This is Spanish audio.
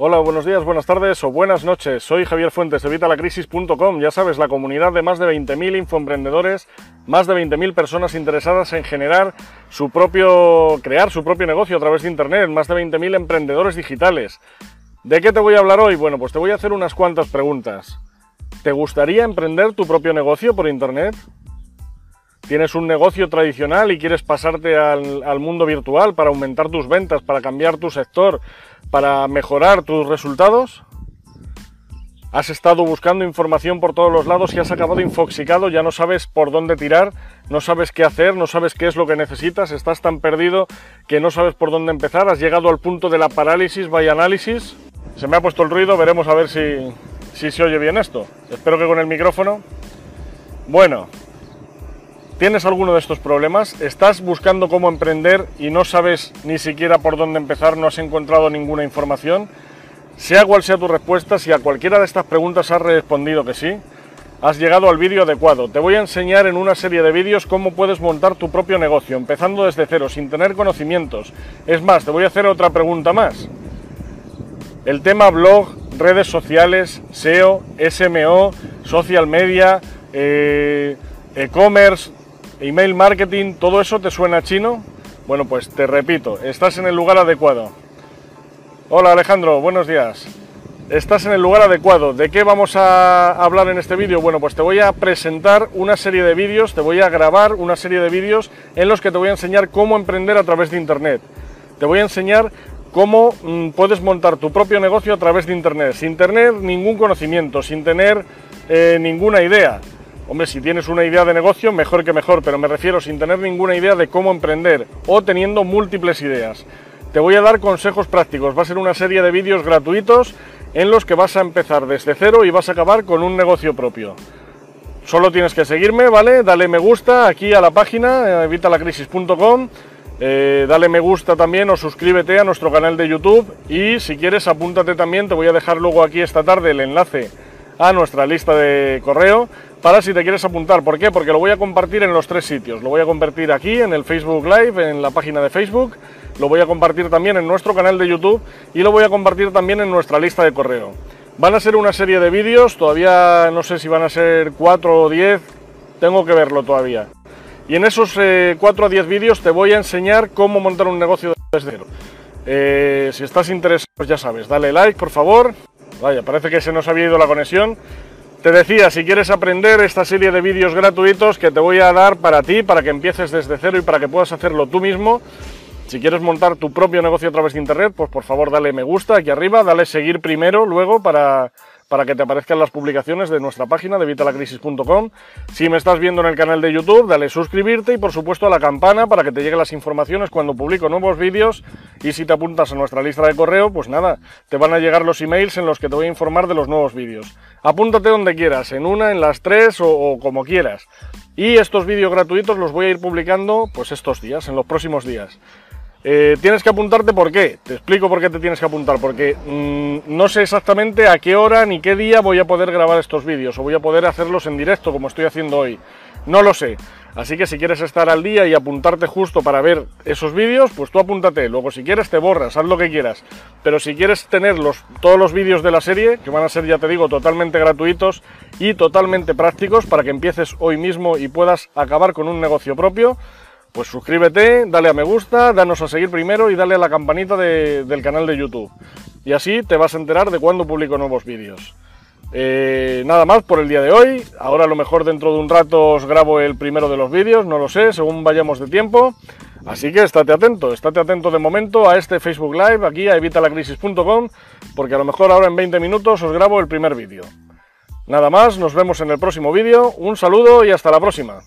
Hola, buenos días, buenas tardes o buenas noches. Soy Javier Fuentes de Vitalacrisis.com. Ya sabes, la comunidad de más de 20.000 infoemprendedores, más de 20.000 personas interesadas en generar su propio, crear su propio negocio a través de Internet, más de 20.000 emprendedores digitales. ¿De qué te voy a hablar hoy? Bueno, pues te voy a hacer unas cuantas preguntas. ¿Te gustaría emprender tu propio negocio por Internet? ¿Tienes un negocio tradicional y quieres pasarte al, mundo virtual para aumentar tus ventas, para cambiar tu sector, para mejorar tus resultados? Has estado buscando información por todos los lados y has acabado infoxicado, ya no sabes por dónde tirar, no sabes qué hacer, no sabes qué es lo que necesitas, estás tan perdido que no sabes por dónde empezar, has llegado al punto de la parálisis by análisis. Se me ha puesto el ruido, veremos a ver si, si se oye bien esto. Espero que con el micrófono. Bueno, ¿Tienes alguno de estos problemas? ¿Estás buscando cómo emprender y no sabes ni siquiera por dónde empezar? ¿No has encontrado ninguna información? Sea cual sea tu respuesta, si a cualquiera de estas preguntas has respondido que sí, has llegado al vídeo adecuado. Te voy a enseñar en una serie de vídeos cómo puedes montar tu propio negocio, empezando desde cero, sin tener conocimientos. Es más, te voy a hacer otra pregunta más. El tema blog, redes sociales, SEO, SMO, social media, eh, e-commerce, email marketing, ¿todo eso te suena chino? Bueno, pues te repito, estás en el lugar adecuado. Hola Alejandro, buenos días. Estás en el lugar adecuado. ¿De qué vamos a hablar en este vídeo? Bueno, pues te voy a presentar una serie de vídeos, te voy a grabar una serie de vídeos en los que te voy a enseñar cómo emprender a través de Internet. Te voy a enseñar cómo mm, puedes montar tu propio negocio a través de Internet, sin tener ningún conocimiento, sin tener eh, ninguna idea. Hombre, si tienes una idea de negocio, mejor que mejor, pero me refiero sin tener ninguna idea de cómo emprender o teniendo múltiples ideas. Te voy a dar consejos prácticos, va a ser una serie de vídeos gratuitos en los que vas a empezar desde cero y vas a acabar con un negocio propio. Solo tienes que seguirme, ¿vale? Dale me gusta aquí a la página, evitalacrisis.com. Eh, dale me gusta también o suscríbete a nuestro canal de YouTube y si quieres apúntate también, te voy a dejar luego aquí esta tarde el enlace a nuestra lista de correo para si te quieres apuntar. ¿Por qué? Porque lo voy a compartir en los tres sitios. Lo voy a compartir aquí en el Facebook Live, en la página de Facebook, lo voy a compartir también en nuestro canal de YouTube y lo voy a compartir también en nuestra lista de correo. Van a ser una serie de vídeos, todavía no sé si van a ser 4 o 10, tengo que verlo todavía. Y en esos 4 eh, o 10 vídeos te voy a enseñar cómo montar un negocio desde cero. Eh, si estás interesado, ya sabes, dale like por favor. Vaya, parece que se nos había ido la conexión. Te decía, si quieres aprender esta serie de vídeos gratuitos que te voy a dar para ti, para que empieces desde cero y para que puedas hacerlo tú mismo, si quieres montar tu propio negocio a través de internet, pues por favor dale me gusta aquí arriba, dale seguir primero, luego para, para que te aparezcan las publicaciones de nuestra página de vitalacrisis.com. Si me estás viendo en el canal de YouTube, dale suscribirte y por supuesto a la campana para que te lleguen las informaciones cuando publico nuevos vídeos y si te apuntas a nuestra lista de correo, pues nada, te van a llegar los emails en los que te voy a informar de los nuevos vídeos. Apúntate donde quieras, en una, en las tres o, como quieras. Y estos vídeos gratuitos los voy a ir publicando pues estos días, en los próximos días. Eh, tienes que apuntarte, ¿por qué? Te explico por qué te tienes que apuntar, porque mm, no sé exactamente a qué hora ni qué día voy a poder grabar estos vídeos o voy a poder hacerlos en directo como estoy haciendo hoy. No lo sé. Así que si quieres estar al día y apuntarte justo para ver esos vídeos, pues tú apúntate. Luego si quieres te borras, haz lo que quieras. Pero si quieres tener todos los vídeos de la serie, que van a ser, ya te digo, totalmente gratuitos y totalmente prácticos para que empieces hoy mismo y puedas acabar con un negocio propio, pues suscríbete, dale a me gusta, danos a seguir primero y dale a la campanita del canal de YouTube. Y así te vas a enterar de cuando publico nuevos vídeos. Eh, nada más por el día de hoy. Ahora a lo mejor dentro de un rato os grabo el primero de los vídeos, no lo sé, según vayamos de tiempo. Así que estate atento, estate atento de momento a este Facebook Live aquí a evitalacrisis.com porque a lo mejor ahora en 20 minutos os grabo el primer vídeo. Nada más, nos vemos en el próximo vídeo, un saludo y hasta la próxima.